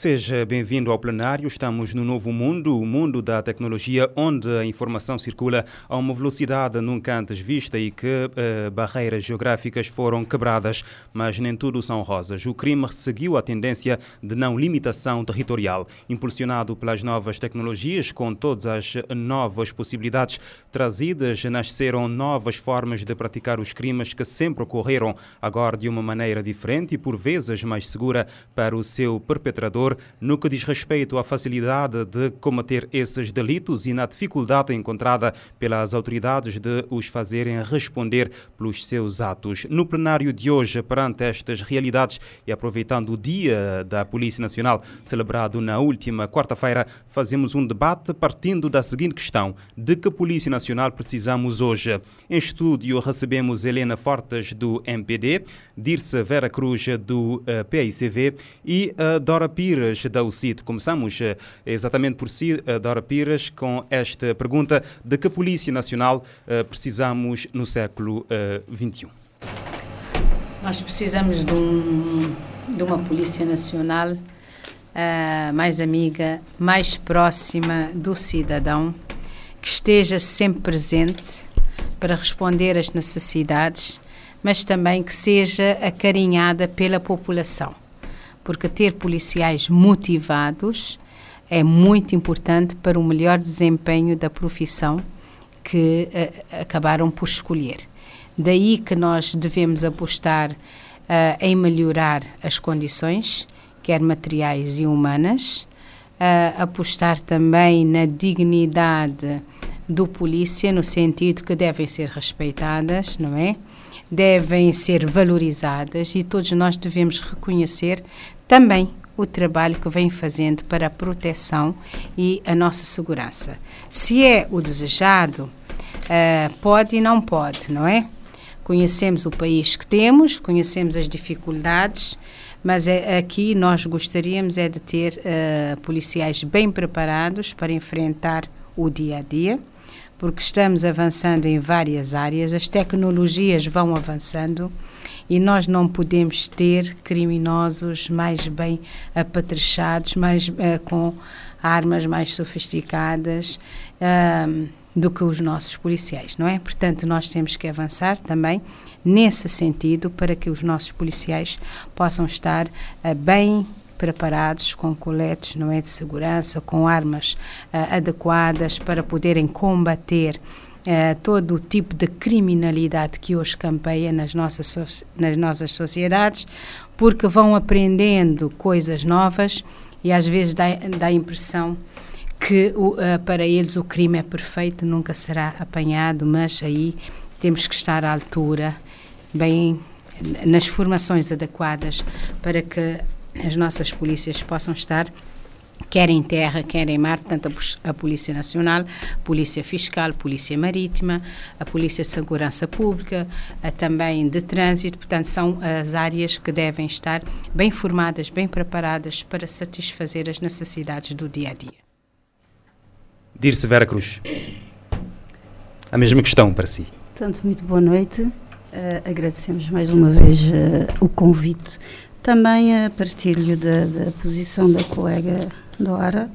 Seja bem-vindo ao plenário. Estamos no novo mundo, o mundo da tecnologia, onde a informação circula a uma velocidade nunca antes vista e que eh, barreiras geográficas foram quebradas. Mas nem tudo são rosas. O crime seguiu a tendência de não limitação territorial, impulsionado pelas novas tecnologias, com todas as novas possibilidades trazidas, nasceram novas formas de praticar os crimes que sempre ocorreram, agora de uma maneira diferente e por vezes mais segura para o seu perpetrador no que diz respeito à facilidade de combater esses delitos e na dificuldade encontrada pelas autoridades de os fazerem responder pelos seus atos. No plenário de hoje, perante estas realidades e aproveitando o Dia da Polícia Nacional, celebrado na última quarta-feira, fazemos um debate partindo da seguinte questão: de que Polícia Nacional precisamos hoje? Em estúdio recebemos Helena Fortes, do MPD, Dirce Vera Cruz, do eh, PICV e uh, Dora Pires Pires da UCIT. Começamos eh, exatamente por si, eh, Dora Pires, com esta pergunta: de que Polícia Nacional eh, precisamos no século XXI? Nós precisamos de, um, de uma Polícia Nacional uh, mais amiga, mais próxima do cidadão, que esteja sempre presente para responder às necessidades, mas também que seja acarinhada pela população porque ter policiais motivados é muito importante para o melhor desempenho da profissão que uh, acabaram por escolher. Daí que nós devemos apostar uh, em melhorar as condições, quer materiais e humanas, uh, apostar também na dignidade do polícia, no sentido que devem ser respeitadas, não é? devem ser valorizadas e todos nós devemos reconhecer também o trabalho que vem fazendo para a proteção e a nossa segurança. Se é o desejado, uh, pode e não pode, não é? Conhecemos o país que temos, conhecemos as dificuldades, mas é, aqui nós gostaríamos é de ter uh, policiais bem preparados para enfrentar o dia a dia porque estamos avançando em várias áreas, as tecnologias vão avançando e nós não podemos ter criminosos mais bem apatrechados, mais, uh, com armas mais sofisticadas do que os nossos policiais, não é? Portanto, nós temos que avançar também nesse sentido para que os nossos policiais possam estar uh, bem preparados com coletes não é, de segurança, com armas uh, adequadas para poderem combater Uh, todo o tipo de criminalidade que hoje campeia nas nossas, so nas nossas sociedades, porque vão aprendendo coisas novas e às vezes dá, dá a impressão que uh, para eles o crime é perfeito, nunca será apanhado, mas aí temos que estar à altura, bem nas formações adequadas para que as nossas polícias possam estar quer em terra, quer em mar, portanto a, Polícia Nacional, Polícia Fiscal, Polícia Marítima, a Polícia de Segurança Pública, a também de Trânsito, portanto são as áreas que devem estar bem formadas, bem preparadas para satisfazer as necessidades do dia a dia. Dirce Vera Cruz, a mesma questão para si. Portanto, muito boa noite. Uh, agradecemos mais uma vez uh, o convite também a partilho da, da posição da colega Dora,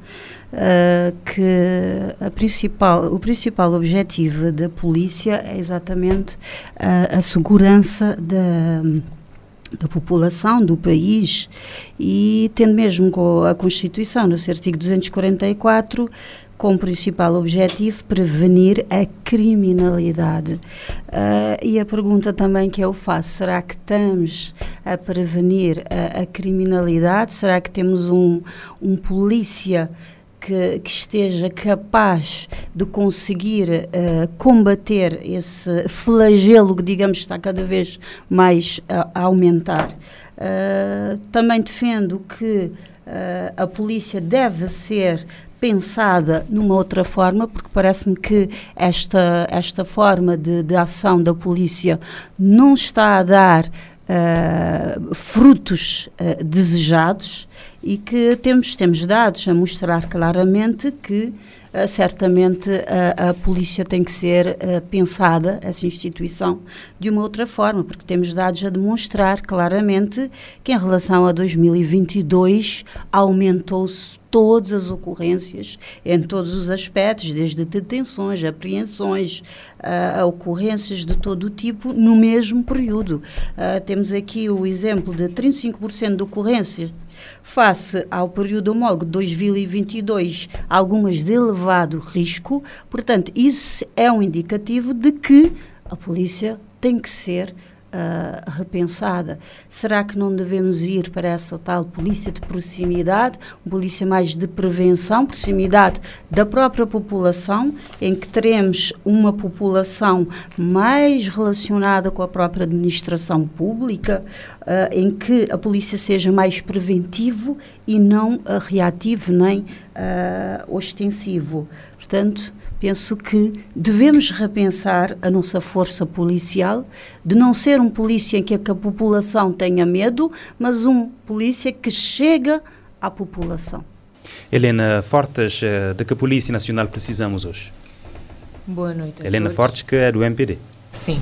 uh, que principal, o principal objetivo da polícia é exatamente a, a segurança da da população, do país, e tendo mesmo com a Constituição, no seu artigo 244, com o principal objetivo prevenir a criminalidade. Uh, e a pergunta também que eu faço, será que estamos a prevenir a, a criminalidade? Será que temos um, um polícia que, que, esteja capaz de conseguir uh, combater esse flagelo que, digamos, está cada vez mais a, a aumentar? Uh, também defendo que Uh, a polícia deve ser pensada numa outra forma, porque parece-me que esta, esta forma de, de ação da polícia não está a dar uh, frutos uh, desejados. e que temos, temos dados a mostrar claramente que certamente a, a, polícia tem que ser uh, pensada, essa instituição, de uma outra forma, porque temos dados a demonstrar claramente que em relação a 2022 aumentou-se todas as ocorrências, em todos os aspectos, desde detenções, apreensões, uh, ocorrências de todo o tipo, no mesmo período. Temos aqui o exemplo de 35% de ocorrências face ao período homólogo de 2022, algumas de elevado risco. Portanto, isso é um indicativo de que a polícia tem que ser uh, repensada. Será que não devemos ir para essa tal polícia de proximidade, polícia mais de prevenção, proximidade da própria população, em que teremos uma população mais relacionada com a própria administração pública, uh, em que a polícia seja mais preventivo e não uh, reativo nem ostensivo. Portanto, penso que devemos repensar a nossa força policial, de não ser um polícia em que a população tenha medo, mas um polícia que chega à população. Helena Fortes, de que Polícia Nacional precisamos hoje? Boa noite. Helena todos. Fortes, que é do MPD. Sim.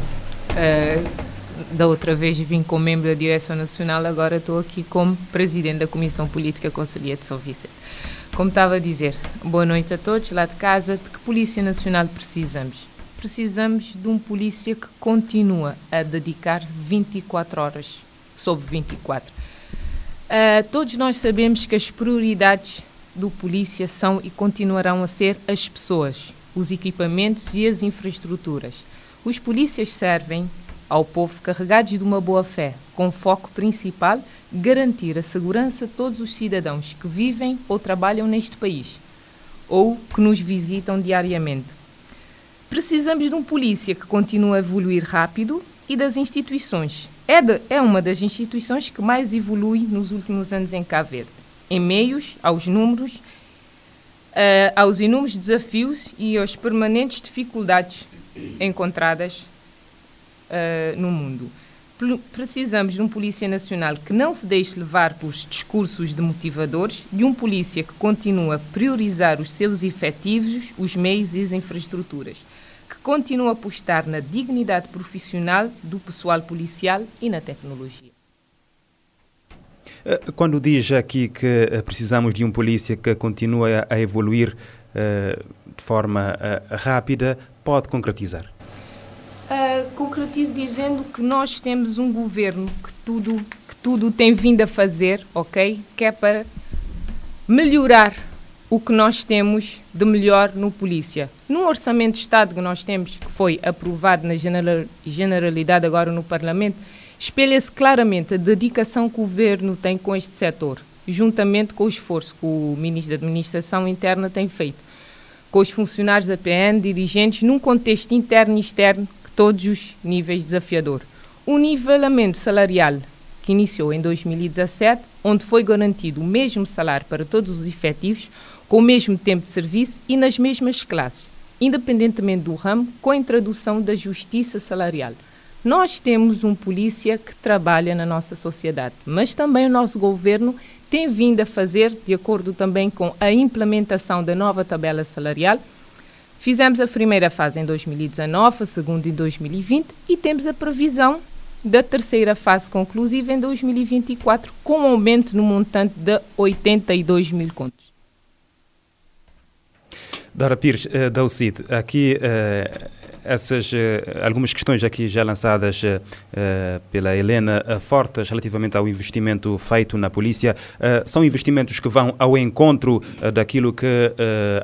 Da outra vez vim como membro da Direção Nacional, agora estou aqui como presidente da Comissão Política Conselhia de São Vicente. Como estava a dizer, boa noite a todos lá de casa. De que Polícia Nacional precisamos? Precisamos de um polícia que continua a dedicar 24 horas sobre 24. Uh, ah, todos nós sabemos que as prioridades do polícia são e continuarão a ser as pessoas, os equipamentos e as infraestruturas. Os polícias servem ao povo carregados de uma boa fé, com foco principal garantir a segurança de todos os cidadãos que vivem ou trabalham neste país ou que nos visitam diariamente. Precisamos de um polícia que continue a evoluir rápido e das instituições. De, é uma das instituições que mais evolui nos últimos anos em Cabo Verde, em meios aos números, uh, aos inúmeros desafios e às permanentes dificuldades encontradas uh, no mundo precisamos de um Polícia Nacional que não se deixe levar por discursos demotivadores, de um polícia que continue a priorizar os seus efetivos, os meios e as infraestruturas, que continue a apostar na dignidade profissional do pessoal policial e na tecnologia. Eh, quando diz aqui que eh, precisamos de um polícia que continue a evoluir de forma rápida, pode concretizar? Uh, concretizo dizendo que nós temos um governo que tudo, que tudo tem vindo a fazer, ok? Que é para melhorar o que nós temos de melhor no polícia. No orçamento de Estado que nós temos, que foi aprovado na generalidade agora no Parlamento, espelha-se claramente a dedicação que o governo tem com este setor, juntamente com o esforço que o Ministro da Administração Interna tem feito, com os funcionários da PN, dirigentes, num contexto interno e externo todos os níveis desafiador. O nivelamento salarial que iniciou em 2017, onde foi garantido o mesmo salário para todos os efetivos, com o mesmo tempo de serviço e nas mesmas classes, independentemente do ramo, com a introdução da justiça salarial. Nós temos um polícia que trabalha na nossa sociedade, mas também o nosso governo tem vindo a fazer, de acordo também com a implementação da nova tabela salarial, Fizemos a primeira fase em 2019, a segunda em 2020 e temos a previsão da terceira fase conclusiva em 2024, com um aumento no montante de 82 mil contos. Dora Pires, uh, da UCID, aqui uh, essas uh, algumas questões aqui já lançadas uh, pela Helena Fortes relativamente ao investimento feito na polícia. São investimentos que vão ao encontro daquilo que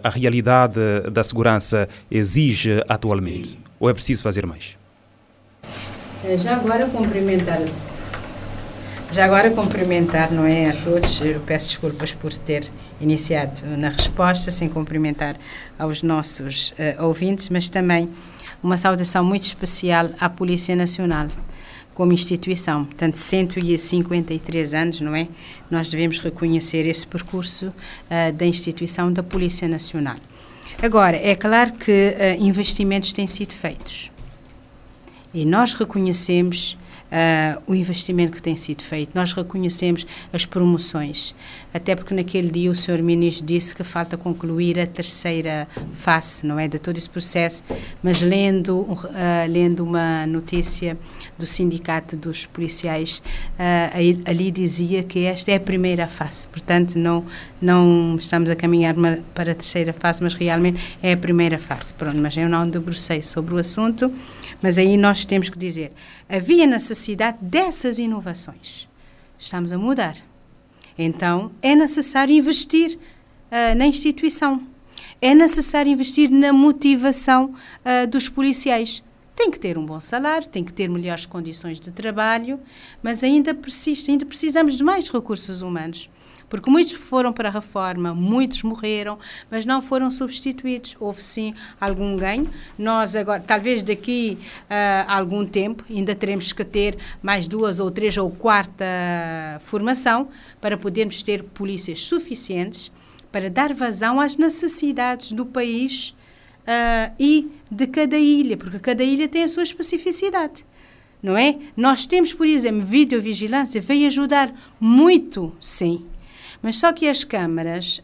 a realidade da segurança exige atualmente. Ou é preciso fazer mais? Já agora cumprimentar já agora cumprimentar, não é, a todos, eu peço desculpas por ter iniciado na resposta, sem cumprimentar aos nossos uh, ouvintes, mas também uma saudação muito especial à Polícia Nacional como instituição. Portanto, 153 anos, não é? Nós devemos reconhecer esse percurso uh, da instituição da Polícia Nacional. Agora, é claro que uh, investimentos têm sido feitos. E nós reconhecemos uh, o investimento que tem sido feito. Nós reconhecemos as promoções, até porque naquele dia o Sr. Ministro disse que falta concluir a terceira fase, não é, de todo esse processo, mas lendo, uh, lendo uma notícia do Sindicato dos Policiais, uh, ali dizia que esta é a primeira fase, portanto não, não estamos a caminhar para a terceira fase, mas realmente é a primeira fase. Pronto, mas eu não debrucei sobre o assunto, mas aí nós temos que dizer, havia necessidade dessas inovações. Estamos a mudar. Então, é necessário investir uh, na instituição. É necessário investir na motivação uh, dos policiais. Tem que ter um bom salário, tem que ter melhores condições de trabalho, mas ainda persiste, ainda precisamos de mais recursos humanos. Porque muitos foram para a reforma, muitos morreram, mas não foram substituídos. Houve sim algum ganho. Nós agora, talvez daqui a uh, algum tempo, ainda teremos que ter mais duas ou três ou quarta formação para podermos ter polícias suficientes para dar vazão às necessidades do país uh, e de cada ilha, porque cada ilha tem a sua especificidade não é? Nós temos, por exemplo, videovigilância, veio ajudar muito, sim, mas só que as câmaras,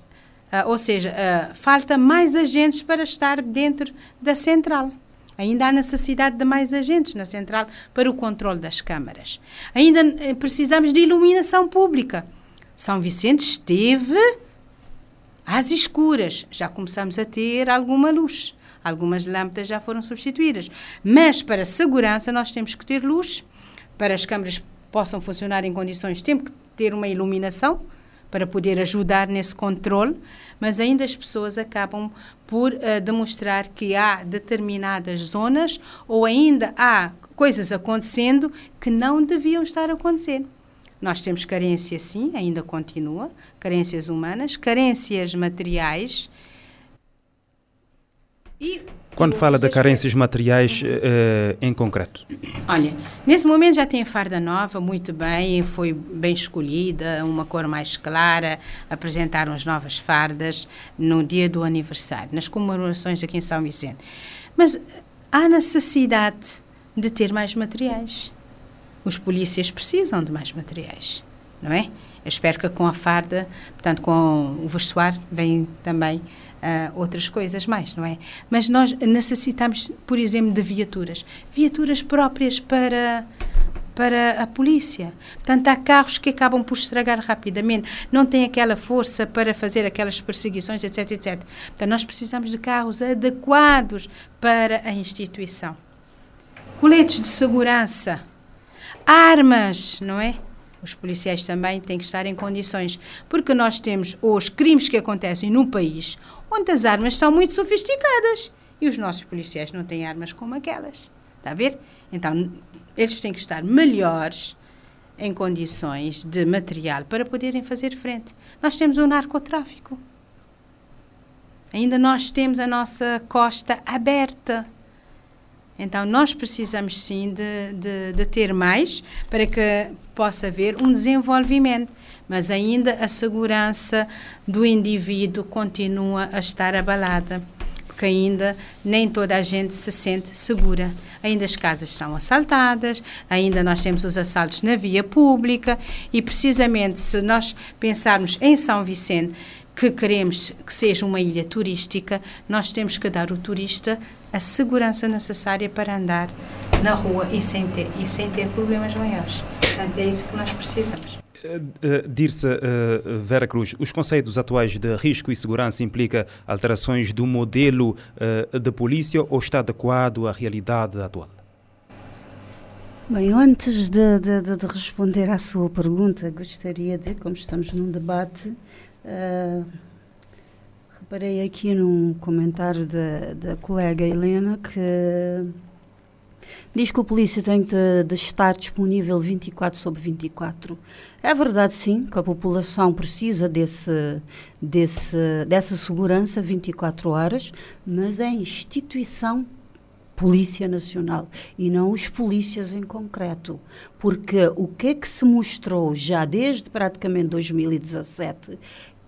uh, ou seja, uh, falta mais agentes para estar dentro da central. Ainda há necessidade de mais agentes na central para o controle das câmaras. Ainda eh, precisamos de iluminação pública. São Vicente esteve às escuras. Já começamos a ter alguma luz. Algumas lâmpadas já foram substituídas. Mas para segurança nós temos que ter luz. Para as câmaras possam funcionar em condições, temos que ter uma iluminação para poder ajudar nesse controle, mas ainda as pessoas acabam por uh, demonstrar que há determinadas zonas ou ainda há coisas acontecendo que não deviam estar acontecendo. Nós temos carência, sim, ainda continua, carências humanas, carências materiais. E quando fala de carências materiais uh, em concreto? Olha, nesse momento já tem a farda nova, muito bem, foi bem escolhida, uma cor mais clara, apresentaram as novas fardas no dia do aniversário, nas comemorações aqui em São Vicente. Mas há necessidade de ter mais materiais. Os polícias precisam de mais materiais, não é? Eu espero que com a farda, portanto, com o vestuário, vem também uh, outras coisas mais, não é? Mas nós necessitamos, por exemplo, de viaturas. Viaturas próprias para para a polícia. Portanto, há carros que acabam por estragar rapidamente, não têm aquela força para fazer aquelas perseguições, etc, etc. Portanto, nós precisamos de carros adequados para a instituição. Coletes de segurança, armas, não é? Os policiais também têm que estar em condições, porque nós temos os crimes que acontecem no país, onde as armas são muito sofisticadas e os nossos policiais não têm armas como aquelas. Está a ver? Então, eles têm que estar melhores em condições de material para poderem fazer frente. Nós temos o narcotráfico. Ainda nós temos a nossa costa aberta. Então, nós precisamos sim de, de, de ter mais para que possa haver um desenvolvimento mas ainda a segurança do indivíduo continua a estar abalada, porque ainda nem toda a gente se sente segura. Ainda as casas são assaltadas, ainda nós temos os assaltos na via pública e precisamente se nós pensarmos em São Vicente que queremos que seja uma ilha turística, nós temos que dar ao turista a segurança necessária para andar na rua e sem ter, e sem ter problemas maiores. Portanto, é isso que nós precisamos. Uh, Dirce uh, Vera Cruz, os conceitos atuais de risco e segurança implica alterações do modelo de polícia ou está adequado à realidade atual? Bem, antes de, de, de, responder à sua pergunta, gostaria de, como estamos num debate, uh, reparei aqui num comentário da, da colega Helena que diz que o polícia tem de, de, estar disponível 24 sobre 24. É verdade, sim, que a população precisa desse, desse, dessa segurança 24 horas, mas é a instituição Polícia Nacional e não os polícias em concreto. Porque o que é que se mostrou já desde praticamente 2017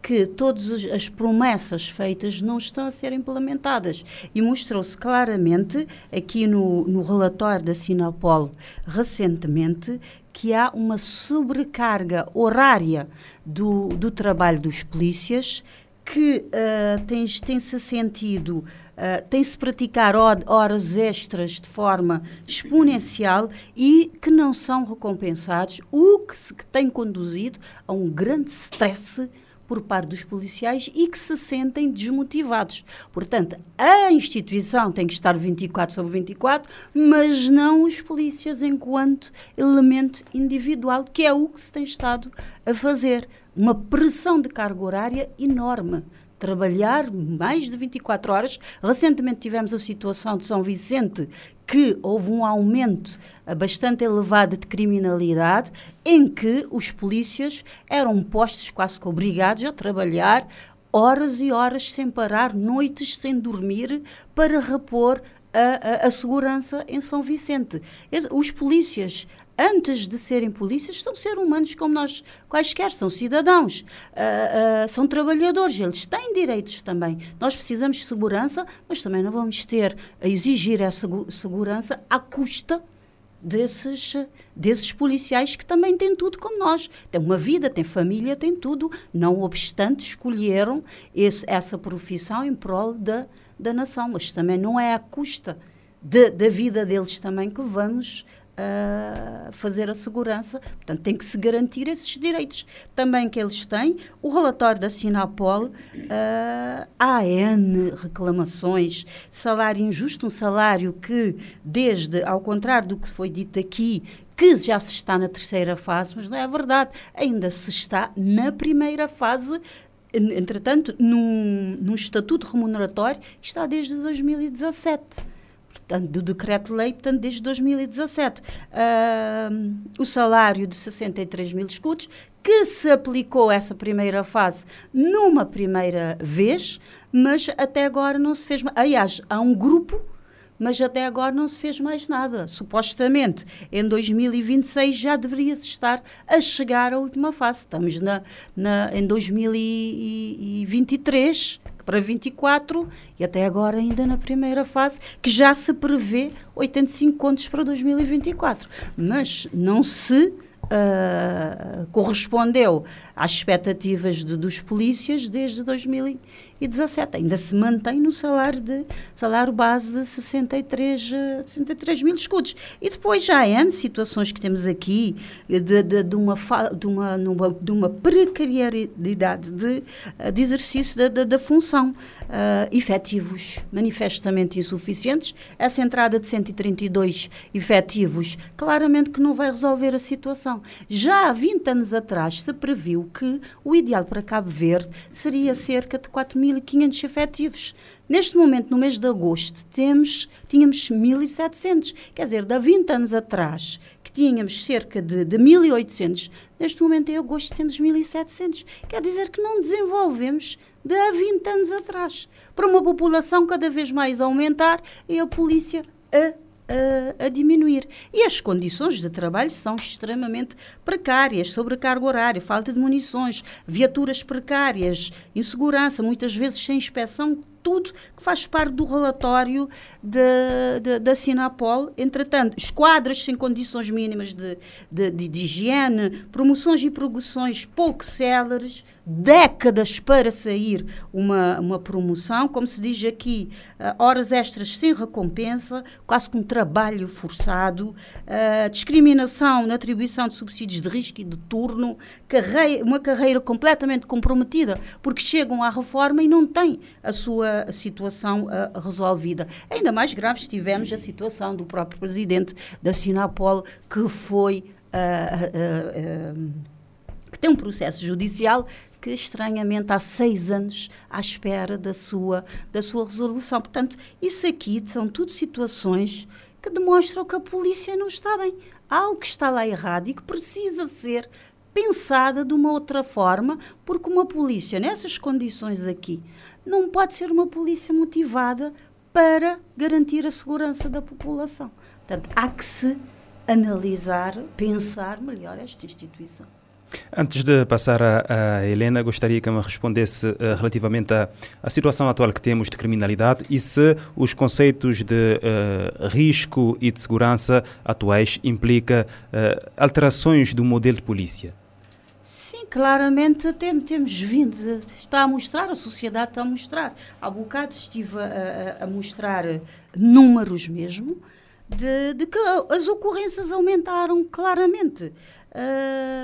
que todas as promessas feitas não estão a ser implementadas. E mostrou-se claramente, aqui no, no relatório da Sinapol, recentemente, que há uma sobrecarga horária do, do trabalho dos polícias que uh, tem-se tem sentido Uh, tem-se praticar horas extras de forma exponencial e que não são recompensados, o que, se, que tem conduzido a um grande stress por parte dos policiais e que se sentem desmotivados. Portanto, a instituição tem que estar 24 sobre 24, mas não os polícias enquanto elemento individual, que é o que se tem estado a fazer. Uma pressão de carga horária enorme trabalhar mais de 24 horas. Recentemente tivemos a situação de São Vicente, que houve um aumento bastante elevado de criminalidade, em que os polícias eram postos quase que obrigados a trabalhar horas e horas sem parar, noites sem dormir, para repor a, a, a, segurança em São Vicente. Os polícias antes de serem polícias, são seres humanos como nós quaisquer, são cidadãos, uh, uh, são trabalhadores, eles têm direitos também. Nós precisamos de segurança, mas também não vamos ter a exigir essa segurança à custa desses, desses policiais que também têm tudo como nós. Têm uma vida, têm família, têm tudo. Não obstante, escolheram esse, essa profissão em prol da, da nação, mas também não é à custa da vida deles também que vamos uh, fazer a segurança. Portanto, tem que se garantir esses direitos também que eles têm. O relatório da Sinapol, uh, há N reclamações, salário injusto, um salário que, desde, ao contrário do que foi dito aqui, que já se está na terceira fase, mas não é verdade, ainda se está na primeira fase entretanto, num, num estatuto remuneratório está desde 2017 portanto, do decreto-lei, portanto, desde 2017. Uh, o salário de 63 mil escudos, que se aplicou essa primeira fase numa primeira vez, mas até agora não se fez. Aliás, há um grupo mas até agora não se fez mais nada. Supostamente, em 2026 já deveria-se estar a chegar à última fase. Estamos na, na, em 2023, para 24 e até agora ainda na primeira fase, que já se prevê 85 contos para 2024. Mas não se uh, correspondeu às expectativas de, dos polícias desde 2017. Ainda se mantém no salário, de, salário base de 63, 63 mil escudos. E depois já há situações que temos aqui de, de, de, uma, de, uma, de uma precariedade de, de exercício da, da, função. Uh, efetivos manifestamente insuficientes. Essa entrada de 132 efetivos, claramente que não vai resolver a situação. Já há 20 anos atrás se previu que o ideal para Cabo Verde seria cerca de 4.500 efetivos. Neste momento, no mês de agosto, temos, tínhamos 1.700. Quer dizer, de há 20 anos atrás, que tínhamos cerca de, de 1.800, neste momento, em agosto, temos 1.700. Quer dizer que não desenvolvemos de há 20 anos atrás. Para uma população cada vez mais aumentar e a polícia a a, a, diminuir. E as condições de trabalho são extremamente precárias, sobrecarga horária, falta de munições, viaturas precárias, insegurança, muitas vezes sem inspeção, tudo que faz parte do relatório da Sinapol. Entretanto, esquadras sem condições mínimas de, de, de, de higiene, promoções e progressões pouco céleres, décadas para sair uma, uma promoção, como se diz aqui, uh, horas extras sem recompensa, quase com um trabalho forçado, uh, discriminação na atribuição de subsídios de risco e de turno, carreira, uma carreira completamente comprometida, porque chegam à reforma e não têm a sua situação uh, resolvida. Ainda mais grave tivemos a situação do próprio presidente da Sinapol, que foi. Que tem um processo judicial que estranhamente há seis anos à espera da sua, da sua resolução. Portanto, isso aqui são tudo situações que demonstram que a polícia não está bem. Há algo que está lá errado e que precisa ser pensada de uma outra forma, porque uma polícia nessas condições aqui não pode ser uma polícia motivada para garantir a segurança da população. Portanto, há que se analisar, pensar melhor esta instituição. Antes de passar a, a, Helena, gostaria que me respondesse uh, relativamente à, situação atual que temos de criminalidade e se os conceitos de uh, risco e de segurança atuais implicam uh, alterações do modelo de polícia. Sim, claramente tem, temos vindo, está a mostrar, a sociedade está a mostrar. Há bocado estive a, a, a mostrar números mesmo de, de que as ocorrências aumentaram claramente.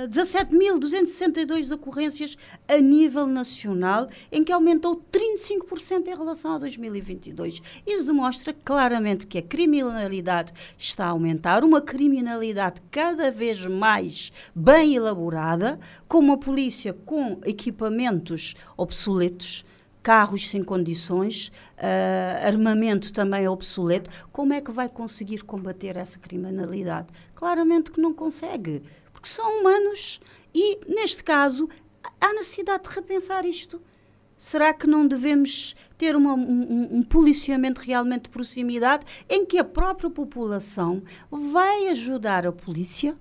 17.262 ah, ocorrências a nível nacional, em que aumentou 35% em relação a 2022. Isso demonstra claramente que a criminalidade está a aumentar, uma criminalidade cada vez mais bem elaborada, com uma polícia com equipamentos obsoletos carros sem condições, uh, armamento também obsoleto, como é que vai conseguir combater essa criminalidade? Claramente que não consegue porque são humanos e, neste caso, há necessidade de repensar isto. Será que não devemos ter uma, um, um, policiamento realmente de proximidade em que a própria população vai ajudar a polícia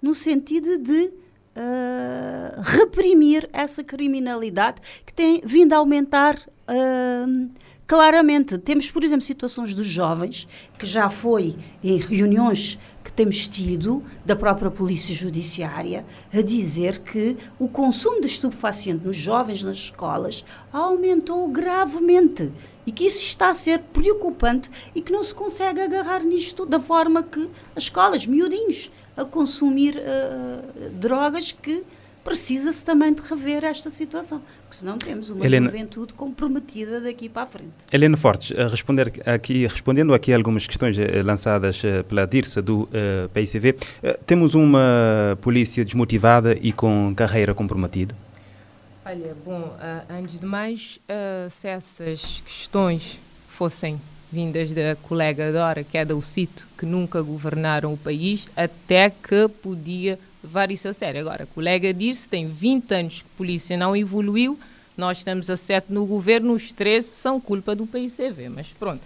no sentido de uh, reprimir essa criminalidade que tem vindo a aumentar uh, claramente. Temos, por exemplo, situações dos jovens, que já foi em reuniões que temos tido da própria Polícia Judiciária a dizer que o consumo de estupefaciente nos jovens nas escolas aumentou gravemente e que isso está a ser preocupante e que não se consegue agarrar nisto da forma que as escolas, miudinhos, a consumir uh, drogas que precisa-se também de rever esta situação, porque senão temos uma Helena, juventude comprometida daqui para a frente. Helena Fortes, a responder aqui, respondendo aqui a algumas questões eh, lançadas eh, pela DIRSA do uh, PICV, uh, temos uma polícia desmotivada e com carreira comprometida? Olha, bom, uh, antes de mais, se essas questões fossem vindas da colega Dora, que é da UCIT, que nunca governaram o país, até que podia levar isso a sério. Agora, a colega disse, tem 20 anos que a polícia não evoluiu, nós estamos a 7 no governo, os 13 são culpa do PICV, mas pronto.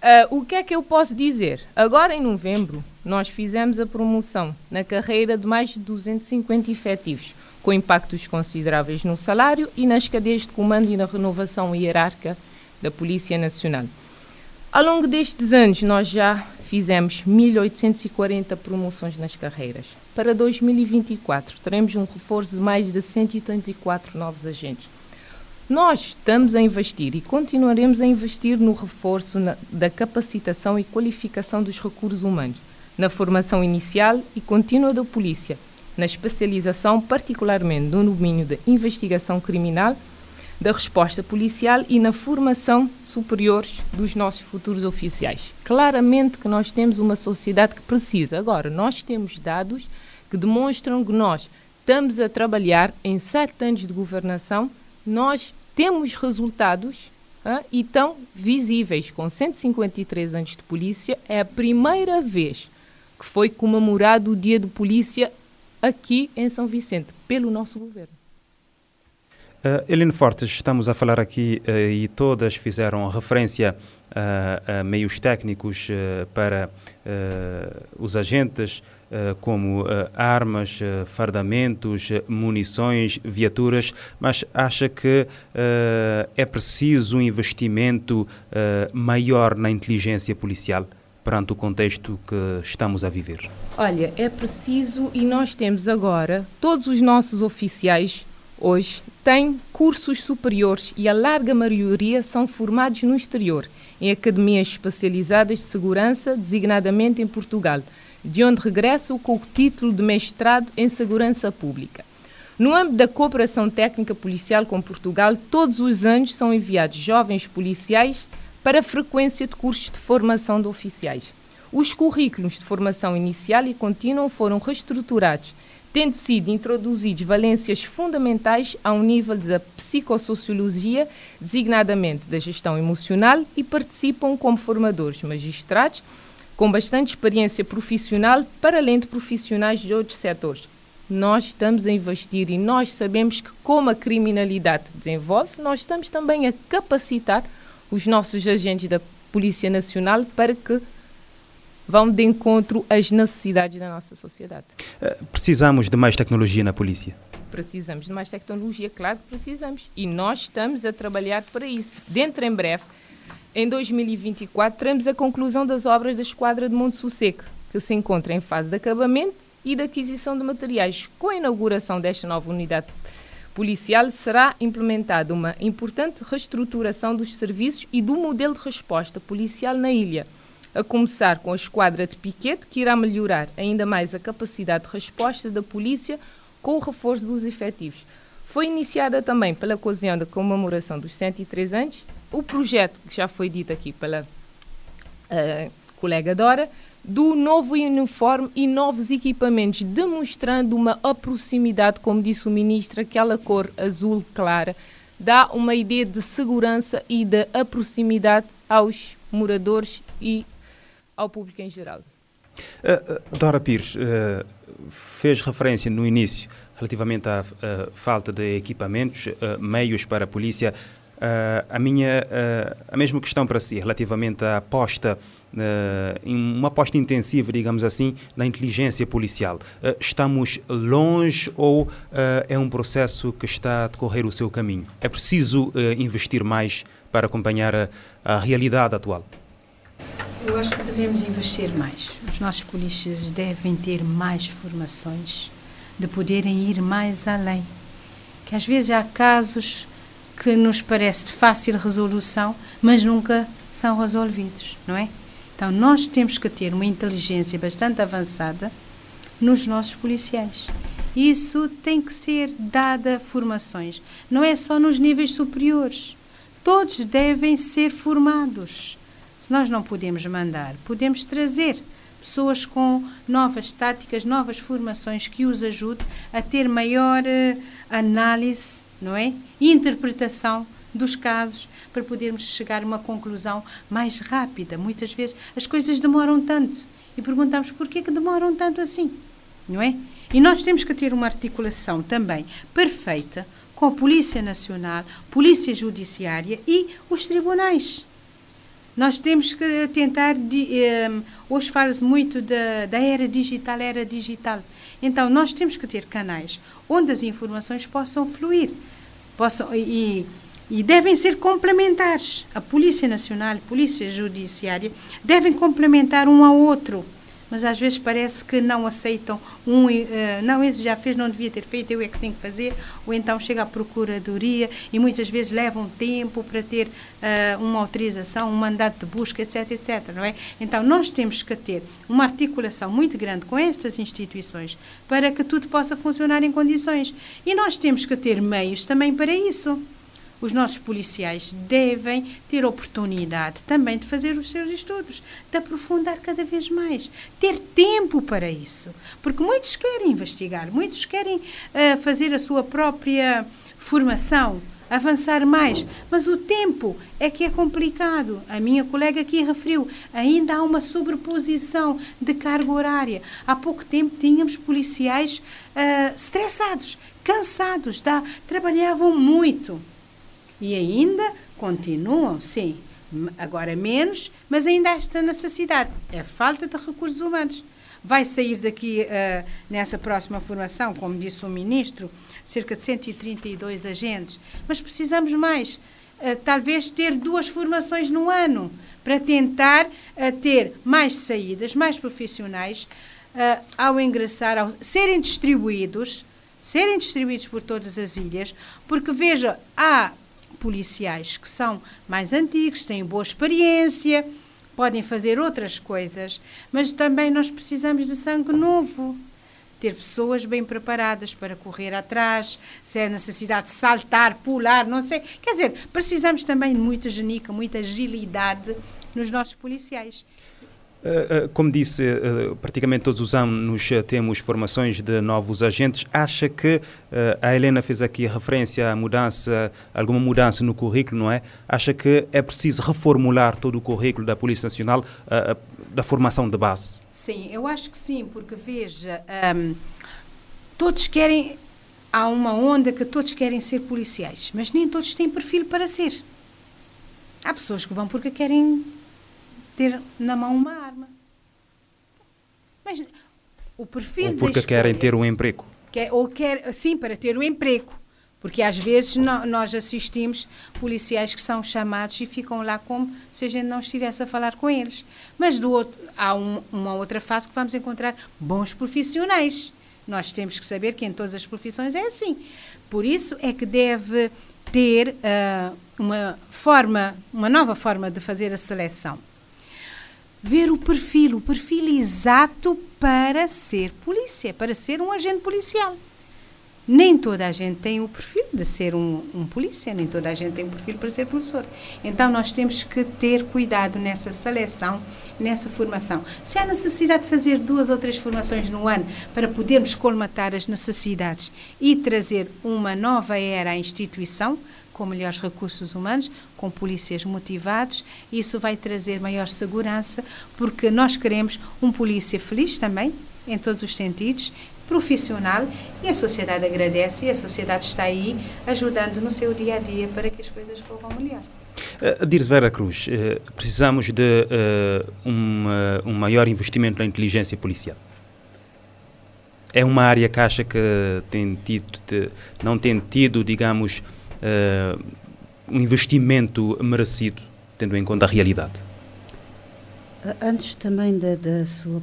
Uh, o que é que eu posso dizer? Agora, em novembro, nós fizemos a promoção na carreira de mais de 250 efetivos, com impactos consideráveis no salário e nas cadeias de comando e na renovação hierárquica da Polícia Nacional. Ao longo destes anos, nós já fizemos 1.840 promoções nas carreiras. Para 2024, teremos um reforço de mais de 184 novos agentes. Nós estamos a investir e continuaremos a investir no reforço na, da capacitação e qualificação dos recursos humanos, na formação inicial e contínua da polícia, na especialização, particularmente no domínio da investigação criminal, da resposta policial e na formação superior dos nossos futuros oficiais. Claramente que nós temos uma sociedade que precisa. Agora, nós temos dados que demonstram que nós estamos a trabalhar em sete anos de governação, nós temos resultados ah, e tão visíveis. Com 153 anos de polícia, é a primeira vez que foi comemorado o Dia de Polícia aqui em São Vicente, pelo nosso governo. Uh, Fortes, estamos a falar aqui uh, e todas fizeram referência uh, a meios técnicos para os agentes como armas, fardamentos, munições, viaturas, mas acha que é preciso um investimento maior na inteligência policial? perante o contexto que estamos a viver? Olha, é preciso e nós temos agora, todos os nossos oficiais hoje têm cursos superiores e a larga maioria são formados no exterior, em academias especializadas de segurança, designadamente em Portugal de onde regresso com o título de mestrado em Segurança Pública. No âmbito da cooperação técnica policial com Portugal, todos os anos são enviados jovens policiais para a frequência de cursos de formação de oficiais. Os currículos de formação inicial e contínua foram reestruturados, tendo sido introduzidos valências fundamentais ao nível da psicossociologia, designadamente da gestão emocional, e participam como formadores magistrados com bastante experiência profissional, para além de profissionais de outros setores. Nós estamos a investir e nós sabemos que, como a criminalidade desenvolve, nós estamos também a capacitar os nossos agentes da Polícia Nacional para que vão de encontro às necessidades da nossa sociedade. Eh, precisamos de mais tecnologia na polícia? Precisamos de mais tecnologia, claro que precisamos. E nós estamos a trabalhar para isso. Dentro em breve, em 2024, teremos a conclusão das obras da Esquadra de Monte Susseco, que se encontra em fase de acabamento e de aquisição de materiais. Com a inauguração desta nova unidade policial, será implementada uma importante reestruturação dos serviços e do modelo de resposta policial na ilha, a começar com a esquadra de piquete, que irá melhorar ainda mais a capacidade de resposta da polícia com o reforço dos efetivos. Foi iniciada também pela ocasião da comemoração dos 103 anos o projeto que já foi dito aqui pela uh, colega Dora, do novo uniforme e novos equipamentos, demonstrando uma proximidade, como disse o ministro, aquela cor azul clara, dá uma ideia de segurança e de proximidade aos moradores e ao público em geral. Uh, Dora Pires uh, fez referência no início relativamente à falta de equipamentos, meios para a polícia. A minha a mesma questão para si relativamente à aposta uma aposta intensiva digamos assim na inteligência policial estamos longe ou é um processo que está a decorrer o seu caminho é preciso investir mais para acompanhar a, realidade atual eu acho que devemos investir mais os nossos polícias devem ter mais formações de poderem ir mais além que às vezes há casos que nos parece de fácil resolução, mas nunca são resolvidos, não é? Então nós temos que ter uma inteligência bastante avançada nos nossos policiais. Isso tem que ser dada formações, não é só nos níveis superiores. Todos devem ser formados. Nós não podemos mandar, podemos trazer pessoas com novas táticas, novas formações que os ajudem a ter maior uh, análise não é? Interpretação dos casos para podermos chegar a uma conclusão mais rápida. Muitas vezes as coisas demoram tanto e perguntamos por que, que demoram tanto assim, não é? E nós temos que ter uma articulação também perfeita com a Polícia Nacional, Polícia Judiciária e os tribunais. Nós temos que tentar. Um, hoje fala-se muito da, da era digital, era digital. Então, nós temos que ter canais onde as informações possam fluir possam, e, e devem ser complementares. A Polícia Nacional a Polícia Judiciária devem complementar um ao outro mas às vezes parece que não aceitam um, uh, não, esse já fez, não devia ter feito, eu é que tenho que fazer, ou então chega à Procuradoria e muitas vezes levam tempo para ter uh, uma autorização, um mandato de busca, etc, etc, não é? Então nós temos que ter uma articulação muito grande com estas instituições para que tudo possa funcionar em condições. E nós temos que ter meios também para isso os nossos policiais devem ter oportunidade também de fazer os seus estudos, de aprofundar cada vez mais, ter tempo para isso. Porque muitos querem investigar, muitos querem uh, fazer a sua própria formação, avançar mais, mas o tempo é que é complicado. A minha colega aqui referiu, ainda há uma sobreposição de carga horária. Há pouco tempo tínhamos policiais uh, estressados, cansados, tá? trabalhavam muito e ainda continuam, sim, agora menos, mas ainda há esta necessidade. É falta de recursos humanos. Vai sair daqui, uh, nessa próxima formação, como disse o ministro, cerca de 132 agentes, mas precisamos mais. Uh, talvez ter duas formações no ano para tentar uh, ter mais saídas, mais profissionais ao ingressar, ao serem distribuídos, serem distribuídos por todas as ilhas, porque veja, há policiais que são mais antigos, têm boa experiência, podem fazer outras coisas, mas também nós precisamos de sangue novo. Ter pessoas bem preparadas para correr atrás, se é necessidade de saltar, pular, não sei. Quer dizer, precisamos também de muita genica, muita agilidade nos nossos policiais. Eh, eh, como disse, eh, praticamente todos os anos temos formações de novos agentes. Acha que a Helena fez aqui referência à mudança, alguma mudança no currículo, não é? Acha que é preciso reformular todo o currículo da Polícia Nacional da formação de base? Sim, eu acho que sim, porque veja, um, todos querem. Há uma onda que todos querem ser policiais, mas nem todos têm perfil para ser. Há pessoas que vão porque querem ter na mão uma arma. Mas o perfil ou porque querem ter um emprego. Quer, ou quer, sim, para ter um emprego. Porque às vezes no, nós assistimos policiais que são chamados e ficam lá como se a gente não estivesse a falar com eles. Mas do outro, há um, uma outra fase que vamos encontrar bons profissionais. Nós temos que saber que em todas as profissões é assim. Por isso é que deve ter uh, uma forma, uma nova forma de fazer a seleção. Ver o perfil, o perfil exato para ser polícia, para ser um agente policial. Nem toda a gente tem o perfil de ser um, um polícia, nem toda a gente tem o perfil para ser professor. Então nós temos que ter cuidado nessa seleção, nessa formação. Se há necessidade de fazer duas ou três formações no ano para podermos colmatar as necessidades e trazer uma nova era à instituição, com melhores recursos humanos, com polícias motivados, isso vai trazer maior segurança, porque nós queremos um polícia feliz também, em todos os sentidos, profissional, e a sociedade agradece e a sociedade está aí ajudando no seu dia a dia para que as coisas corram melhor. Uh, Vera Cruz, uh, precisamos de uh, um, um maior investimento na inteligência policial. É uma área que acha que tem tido, não tem tido, digamos, uh, um investimento merecido, tendo em conta a realidade? Antes também da, da sua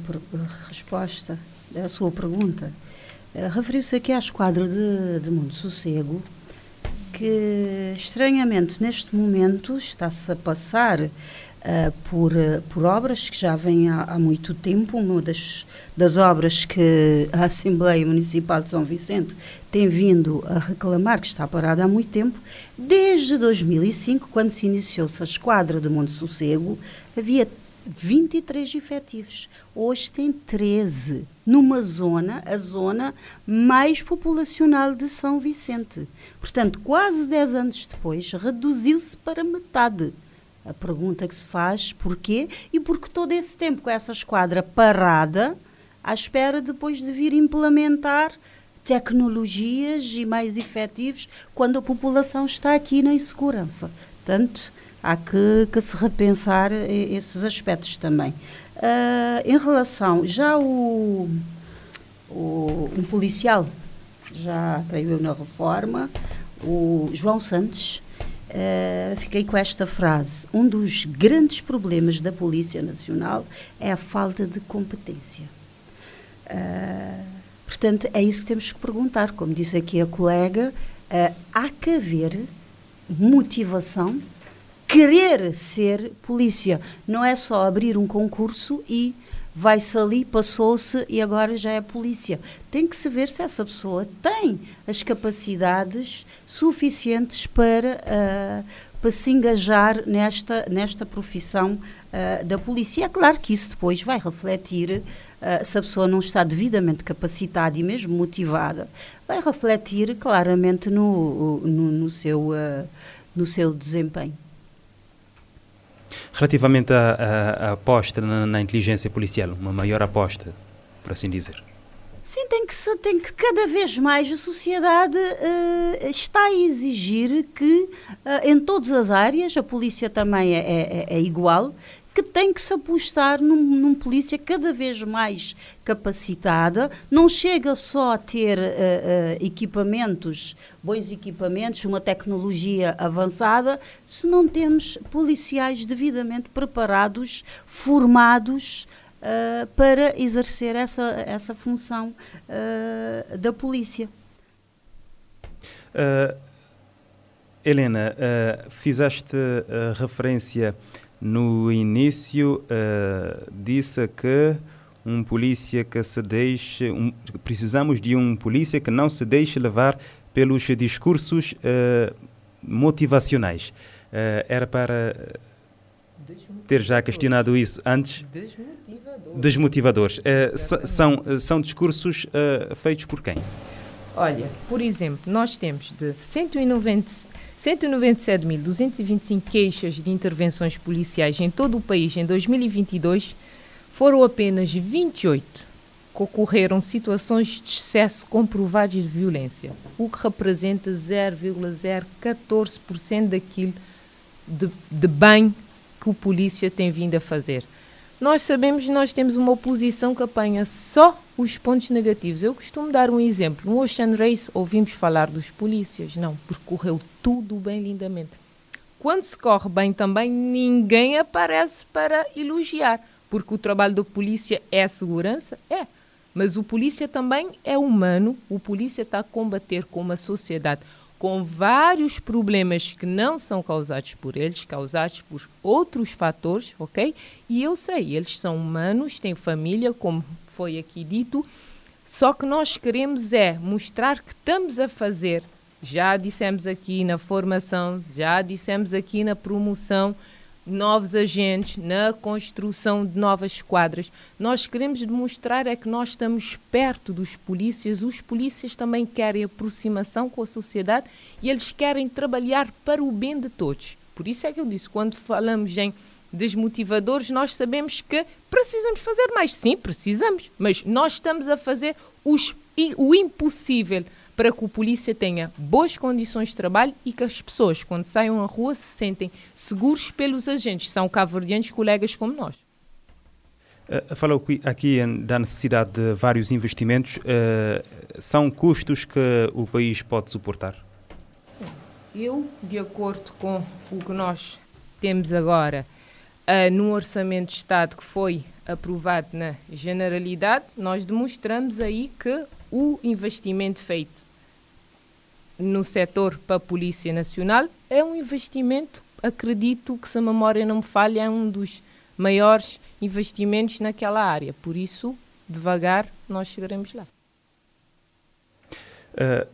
resposta, da sua pergunta, uh, referiu-se aqui à esquadra de, de Mundo Sossego, que estranhamente neste momento está-se a passar uh, por, uh, por obras que já vêm há, há, muito tempo. Uma das, das obras que a Assembleia Municipal de São Vicente tem vindo a reclamar, que está parada há muito tempo, desde 2005, quando se iniciou-se a esquadra de Monte Sossego, havia 23 efetivos. Hoje tem 13, numa zona, a zona mais populacional de São Vicente. Portanto, quase 10 anos depois, reduziu-se para metade. A pergunta que se faz, porquê? E porque todo esse tempo com essa esquadra parada, à espera depois de vir implementar tecnologias e mais efetivos quando a população está aqui na insegurança. Portanto, há que, que se repensar esses aspectos também. Uh, em relação, já o, o, um policial, já creio eu na reforma, o João Santos, uh, fiquei com esta frase: um dos grandes problemas da Polícia Nacional é a falta de competência. Uh, Portanto, é isso que temos que perguntar. Como disse aqui a colega, uh, há que haver motivação, querer ser polícia. Não é só abrir um concurso e vai-se ali, passou-se e agora já é polícia. Tem que se ver se essa pessoa tem as capacidades suficientes para, uh, para se engajar nesta, nesta profissão uh, da polícia. E é claro que isso depois vai refletir uh, se a pessoa não está devidamente capacitada e mesmo motivada, vai refletir claramente no, no, no seu, no seu desempenho. Relativamente à aposta na, na, inteligência policial, uma maior aposta, por assim dizer. Sim, tem que, tem que cada vez mais a sociedade uh, está a exigir que uh, em todas as áreas, a polícia também é, é, é igual, que tem que se apostar num, num polícia cada vez mais capacitada, não chega só a ter uh, uh, equipamentos, bons equipamentos, uma tecnologia avançada, se não temos policiais devidamente preparados, formados uh, para exercer essa, essa função da polícia. Helena, fizeste referência no início uh, disse que um polícia que se deixe, um, precisamos de um polícia que não se deixe levar pelos discursos uh, motivacionais. Uh, era para ter já questionado isso antes. Desmotivadores. Desmotivadores. são, são discursos feitos por quem? Olha, por exemplo, nós temos de 190 197.225 queixas de intervenções policiais em todo o país em 2022, foram apenas 28 que ocorreram situações de excesso comprovados de violência, o que representa 0,014% daquilo de, de bem que o polícia tem vindo a fazer. Nós sabemos que nós temos uma oposição que apanha só os pontos negativos. Eu costumo dar um exemplo. No Ocean Race ouvimos falar dos polícias. Não, porque correu tudo bem lindamente. Quando se corre bem também, ninguém aparece para elogiar. Porque o trabalho da polícia é a segurança? É. Mas o polícia também é humano. O polícia está a combater com uma sociedade com vários problemas que não são causados por eles, causados por outros fatores, ok? E eu sei, eles são humanos, têm família, como foi aqui dito, só que nós queremos é mostrar que estamos a fazer. Já dissemos aqui na formação, já dissemos aqui na promoção, novos agentes, na construção de novas quadras. Nós queremos demonstrar é que nós estamos perto dos polícias, os polícias também querem aproximação com a sociedade e eles querem trabalhar para o bem de todos. Por isso é que eu disse, quando falamos em desmotivadores, nós sabemos que precisamos fazer mais. Sim, precisamos, mas nós estamos a fazer os, o impossível para que o polícia tenha boas condições de trabalho e que as pessoas, quando saiam à rua, se sentem seguros pelos agentes. São cabo-verdianos colegas como nós. Uh, falou aqui da necessidade de vários investimentos. Uh, são custos que o país pode suportar? Eu, de acordo com o que nós temos agora uh, no Orçamento de Estado que foi aprovado na Generalidade, nós demonstramos aí que o investimento feito no setor para a Polícia Nacional é um investimento, acredito que se a memória não me falha, é um dos maiores investimentos naquela área. Por isso, devagar, nós chegaremos lá. Uh,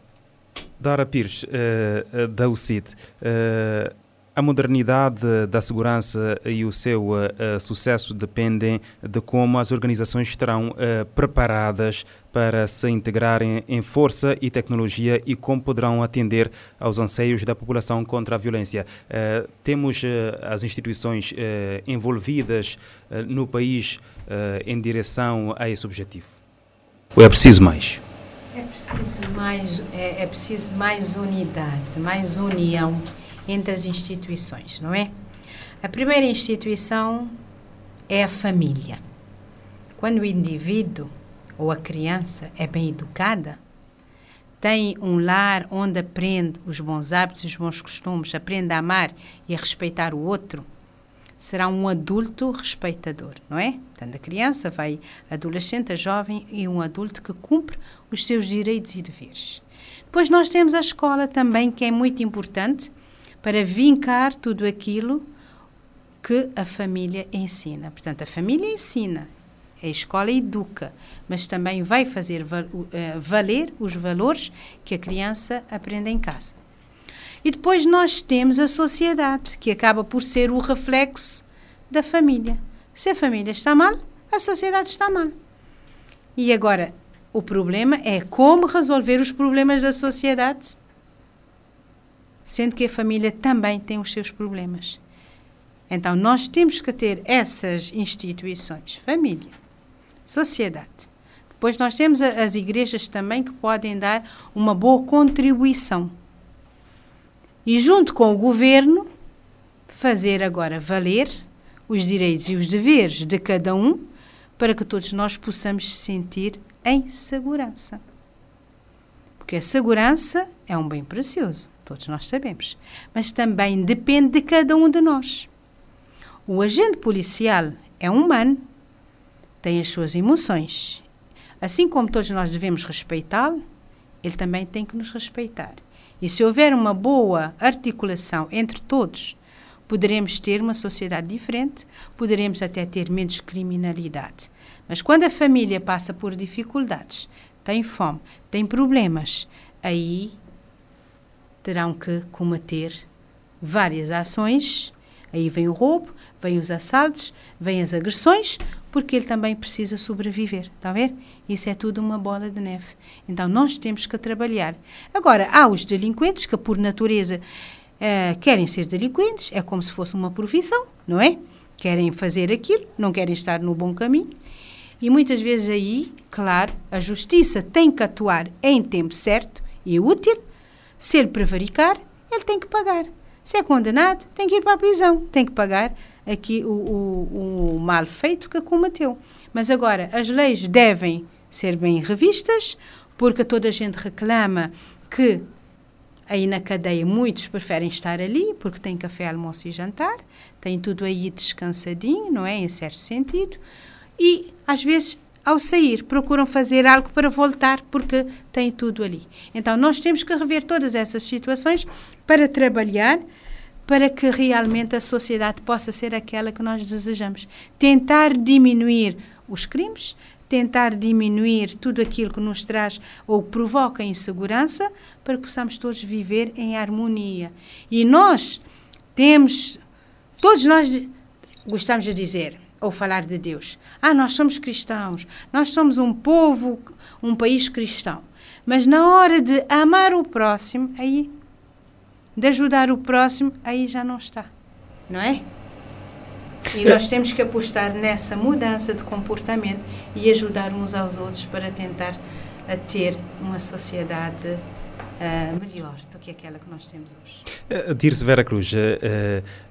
Dara Pires, uh, da UCID, uh, a modernidade da segurança e o seu uh, sucesso dependem de como as organizações estarão uh, preparadas para se integrarem em força e tecnologia e como poderão atender aos anseios da população contra a violência. Uh, temos as instituições envolvidas no país em direção a esse objetivo. Ou é preciso mais? É preciso mais, é, é preciso mais unidade, mais união entre as instituições, não é? A primeira instituição é a família. Quando o indivíduo ou a criança é bem educada, tem um lar onde aprende os bons hábitos e os bons costumes, aprende a amar e a respeitar o outro, será um adulto respeitador, não é? Portanto, a criança vai adolescente, a jovem e um adulto que cumpre os seus direitos e deveres. Depois nós temos a escola também, que é muito importante, para vincar tudo aquilo que a família ensina. Portanto, a família ensina, a escola educa, mas também vai fazer eh, valer os valores que a criança aprende em casa. E depois nós temos a sociedade, que acaba por ser o reflexo da família. Se a família está mal, a sociedade está mal. E agora, o problema é como resolver os problemas da sociedade sendo que a família também tem os seus problemas. Então, nós temos que ter essas instituições, família, sociedade. Depois, nós temos as igrejas também que podem dar uma boa contribuição. E, junto com o governo, fazer agora valer os direitos e os deveres de cada um para que todos nós possamos sentir em segurança. Porque a segurança é um bem precioso todos nós sabemos, mas também depende de cada um de nós. O agente policial é humano, tem as suas emoções. Assim como todos nós devemos respeitá-lo, ele também tem que nos respeitar. E se houver uma boa articulação entre todos, poderemos ter uma sociedade diferente, poderemos até ter menos criminalidade. Mas quando a família passa por dificuldades, tem fome, tem problemas, aí terão que combater várias ações. Aí vem o roubo, vem os assaltos, vem as agressões, porque ele também precisa sobreviver. Está a ver? Isso é tudo uma bola de neve. Então nós temos que trabalhar. Agora, há os delinquentes que, por natureza, uh, querem ser delinquentes, é como se fosse uma profissão, não é? Querem fazer aquilo, não querem estar no bom caminho. E muitas vezes aí, claro, a justiça tem que atuar em tempo certo e útil se ele prevaricar, ele tem que pagar. Se é condenado, tem que ir para a prisão, tem que pagar aqui o, o, o mal feito que combateu. Mas agora, as leis devem ser bem revistas, porque toda a gente reclama que aí na cadeia muitos preferem estar ali, porque tem café, almoço e jantar, tem tudo aí descansadinho, não é? Em certo sentido. E às vezes ao sair, procuram fazer algo para voltar, porque tem tudo ali. Então, nós temos que rever todas essas situações para trabalhar para que realmente a sociedade possa ser aquela que nós desejamos. Tentar diminuir os crimes, tentar diminuir tudo aquilo que nos traz ou provoca insegurança, para que possamos todos viver em harmonia. E nós temos, todos nós gostamos de dizer, ou falar de Deus. Ah, nós somos cristãos, nós somos um povo, um país cristão. Mas na hora de amar o próximo, aí, de ajudar o próximo, aí já não está. Não é? E nós temos que apostar nessa mudança de comportamento e ajudar uns aos outros para tentar a ter uma sociedade uh, melhor do que aquela que nós temos hoje. Uh, Dirce Vera Cruz, uh,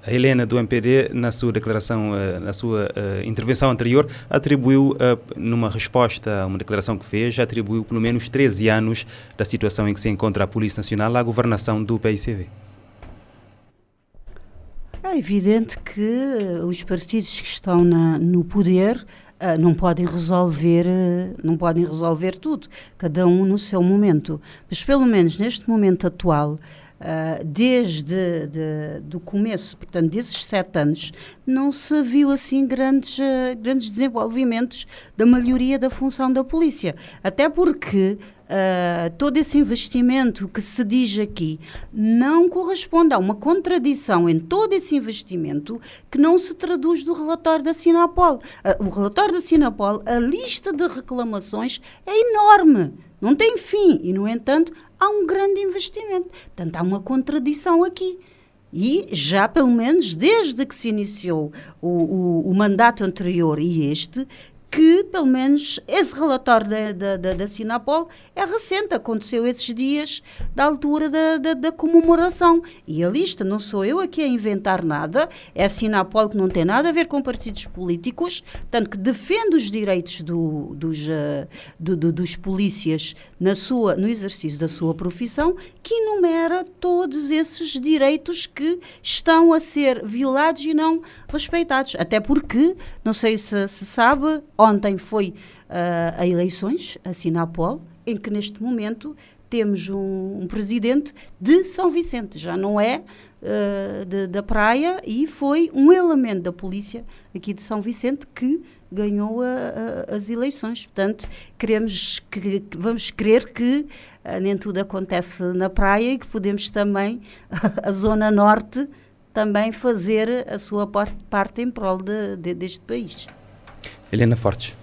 a Helena do MPD, na sua declaração, na sua intervenção anterior, atribuiu, numa resposta a uma declaração que fez, atribuiu pelo menos 13 anos da situação em que se encontra a Polícia Nacional à governação do PICV. É evidente que os partidos que estão na, no poder uh, não podem resolver uh, não podem resolver tudo cada um no seu momento mas pelo menos neste momento atual Uh, desde de, do começo, portanto, desses sete anos, não se viu assim grandes, grandes desenvolvimentos da melhoria da função da polícia. Até porque uh, todo esse investimento que se diz aqui não corresponde a uma contradição em todo esse investimento que não se traduz do relatório da Sinapol. Uh, o relatório da Sinapol, a lista de reclamações é enorme, não tem fim e, no entanto, há um grande investimento. Portanto, há uma contradição aqui. E já, pelo menos, desde que se iniciou o, o, o mandato anterior e este, que, pelo menos, esse relatório da, da, da, da Sinapol é recente, aconteceu esses dias da altura da, da, da, comemoração. E a lista, não sou eu aqui a inventar nada, é a Sinapol que não tem nada a ver com partidos políticos, tanto que defende os direitos do, dos, uh, do, do, dos polícias na sua, no exercício da sua profissão, que enumera todos esses direitos que estão a ser violados e não respeitados. Até porque, não sei se se sabe, Ontem foi uh, a eleições, a Sinapol, em que neste momento temos um, um presidente de São Vicente, já não é uh, de, da praia, e foi um elemento da polícia aqui de São Vicente que ganhou a, a, as eleições. Portanto, queremos que, vamos crer que nem tudo acontece na praia e que podemos também, a Zona Norte, também fazer a sua parte em prol de, de, deste país. Helena Fortes.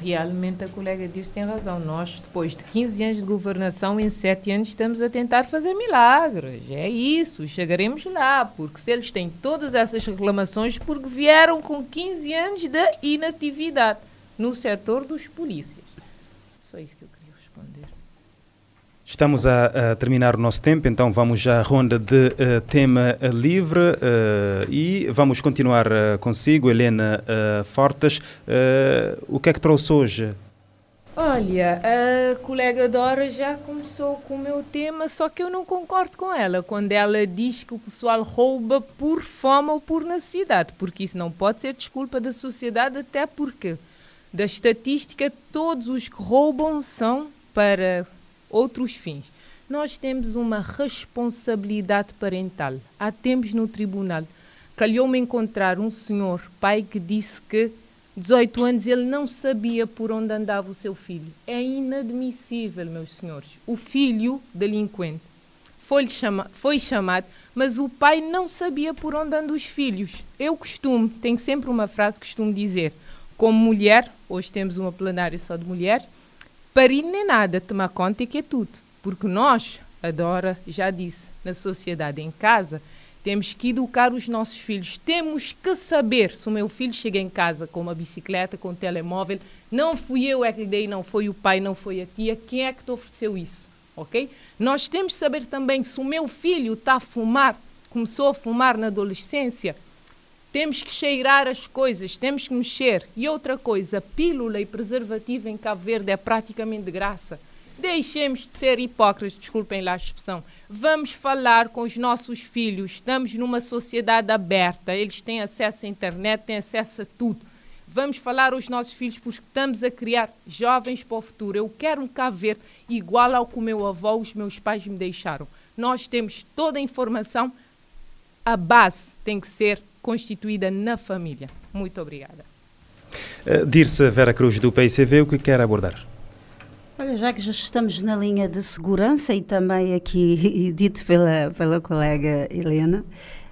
Realmente a colega diz tem razão. Nós, depois de 15 anos de governação, em 7 anos estamos a tentar fazer milagres. É isso, chegaremos lá, porque se eles têm todas essas reclamações, porque vieram com 15 anos de inatividade no setor dos polícias. Só isso que eu. Estamos a, a, terminar o nosso tempo, então vamos à ronda de uh, tema livre uh, e vamos continuar uh, consigo, Helena Fortes. o que é que trouxe hoje? Olha, a colega Dora já começou com o meu tema, só que eu não concordo com ela quando ela diz que o pessoal rouba por fome ou por necessidade, porque isso não pode ser desculpa da sociedade, até porque, da estatística, todos os que roubam são para outros fins. Nós temos uma responsabilidade parental. Há tempos no tribunal, calhou-me encontrar um senhor, pai, que disse que 18 anos ele não sabia por onde andava o seu filho. É inadmissível, meus senhores. O filho delinquente foi, chama foi chamado, mas o pai não sabia por onde andam os filhos. Eu costumo, tenho sempre uma frase que costumo dizer, como mulher, hoje temos uma plenária só de mulheres, parir nem nada, tomar conta que é tudo. Porque nós, a Dora já disse, na sociedade, em casa, temos que educar os nossos filhos. Temos que saber se o meu filho chega em casa com uma bicicleta, com um telemóvel, não fui eu é que lhe dei, não foi o pai, não foi a tia, quem é que te ofereceu isso? Ok? Nós temos que saber também se o meu filho está a fumar, começou a fumar na adolescência, Temos que cheirar as coisas, temos que mexer. E outra coisa, pílula e preservativo em Cabo Verde é praticamente de graça. Deixemos de ser hipócritas, desculpem lá a expressão. Vamos falar com os nossos filhos. Estamos numa sociedade aberta, eles têm acesso à internet, têm acesso a tudo. Vamos falar aos nossos filhos porque estamos a criar jovens para o futuro. Eu quero um Cabo Verde igual ao que o meu avô, os meus pais me deixaram. Nós temos toda a informação, a base tem que ser constituída na família. Muito obrigada. Uh, Dirce Vera Cruz, do PICV, o que quer abordar? Olha, já que já estamos na linha de segurança e também aqui dito pela, pela colega Helena,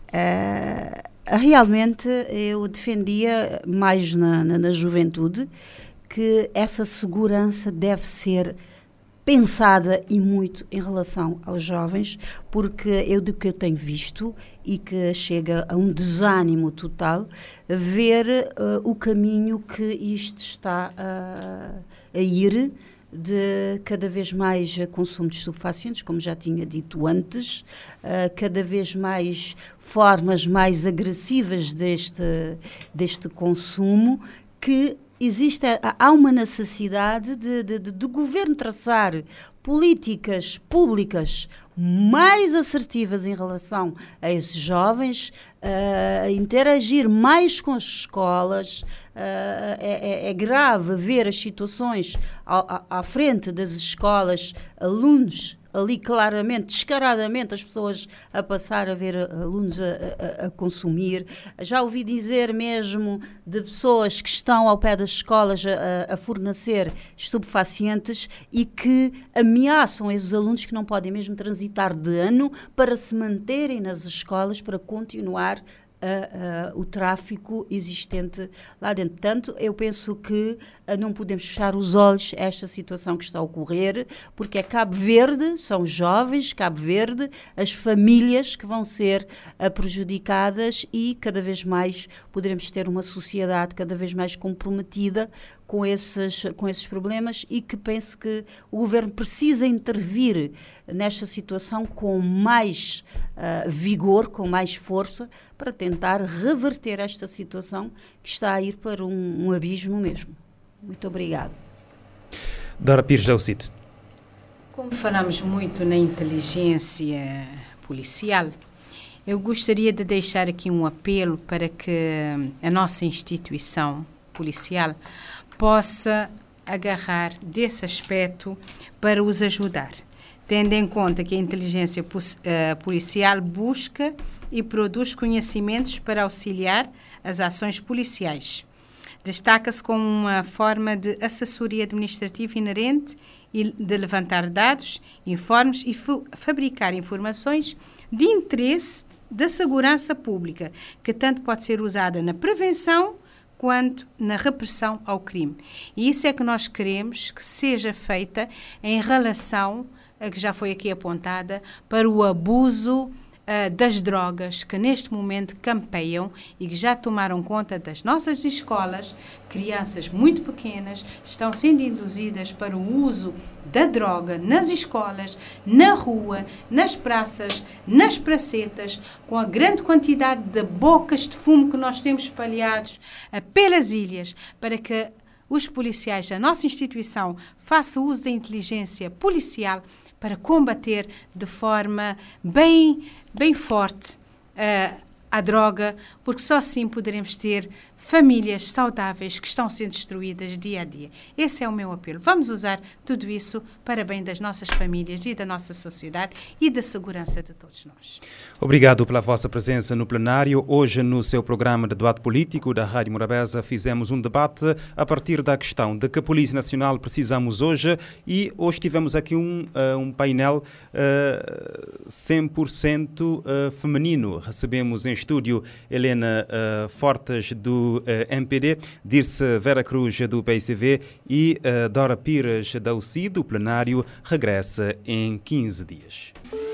uh, realmente eu defendia mais na, na, na, juventude que essa segurança deve ser pensada e muito em relação aos jovens, porque eu do que eu tenho visto e que chega a um desânimo total ver uh, o caminho que isto está a ir de cada vez mais consumo de estupefacientes, como já tinha dito antes, uh, cada vez mais formas mais agressivas deste, deste consumo, que existe, há uma necessidade de, de, de, de governo traçar políticas públicas mais assertivas em relação a esses jovens, uh, interagir mais com as escolas. Uh, é, é, grave ver as situações à, à frente das escolas, alunos ali claramente, descaradamente, as pessoas a passar a ver alunos a, a, a, consumir. Já ouvi dizer mesmo de pessoas que estão ao pé das escolas a, a fornecer estupefacientes e que ameaçam esses alunos que não podem mesmo transitar de ano para se manterem nas escolas, para continuar uh, uh, o tráfico existente lá dentro. Portanto, eu penso que uh, não podemos fechar os olhos a esta situação que está a ocorrer, porque é Cabo Verde, são jovens, Cabo Verde, as famílias que vão ser prejudicadas e cada vez mais poderemos ter uma sociedade cada vez mais comprometida com esses, com esses problemas e que penso que o governo precisa intervir nesta situação com mais uh, vigor, com mais força, para tentar reverter esta situação que está a ir para um, um abismo mesmo. Muito obrigada. Dora Pires Jaucite. Como falamos muito na inteligência policial, eu gostaria de deixar aqui um apelo para que a nossa instituição policial possa agarrar desse aspecto para os ajudar, tendo em conta que a inteligência eh, policial busca e produz conhecimentos para auxiliar as ações policiais. Destaca-se como uma forma de assessoria administrativa inerente e de levantar dados, informes e fabricar informações de interesse da segurança pública, que tanto pode ser usada na prevenção quanto na repressão ao crime. E isso é que nós queremos que seja feita em relação, a que já foi aqui apontada, para o abuso uh, das drogas que neste momento campeiam e que já tomaram conta das nossas escolas. Crianças muito pequenas estão sendo induzidas para o uso da droga nas escolas, na rua, nas praças, nas pracetas, com a grande quantidade de bocas de fumo que nós temos espalhados uh, pelas ilhas, para que os policiais da nossa instituição façam uso da inteligência policial para combater de forma bem, bem forte uh, a droga, porque só assim poderemos ter famílias saudáveis que estão sendo destruídas dia a dia. Esse é o meu apelo. Vamos usar tudo isso para bem das nossas famílias e da nossa sociedade e da segurança de todos nós. Obrigado pela vossa presença no plenário. Hoje, no seu programa de debate político da Rádio Morabeza, fizemos um debate a partir da questão de que Polícia Nacional precisamos hoje e hoje tivemos aqui um, uh, um painel uh, 100% uh, feminino. Recebemos em estúdio Helena uh, Fortes do uh, eh, MPD, Dirce Vera Cruz do PICV e uh, Dora Pires da UCI do plenário regressa em 15 dias.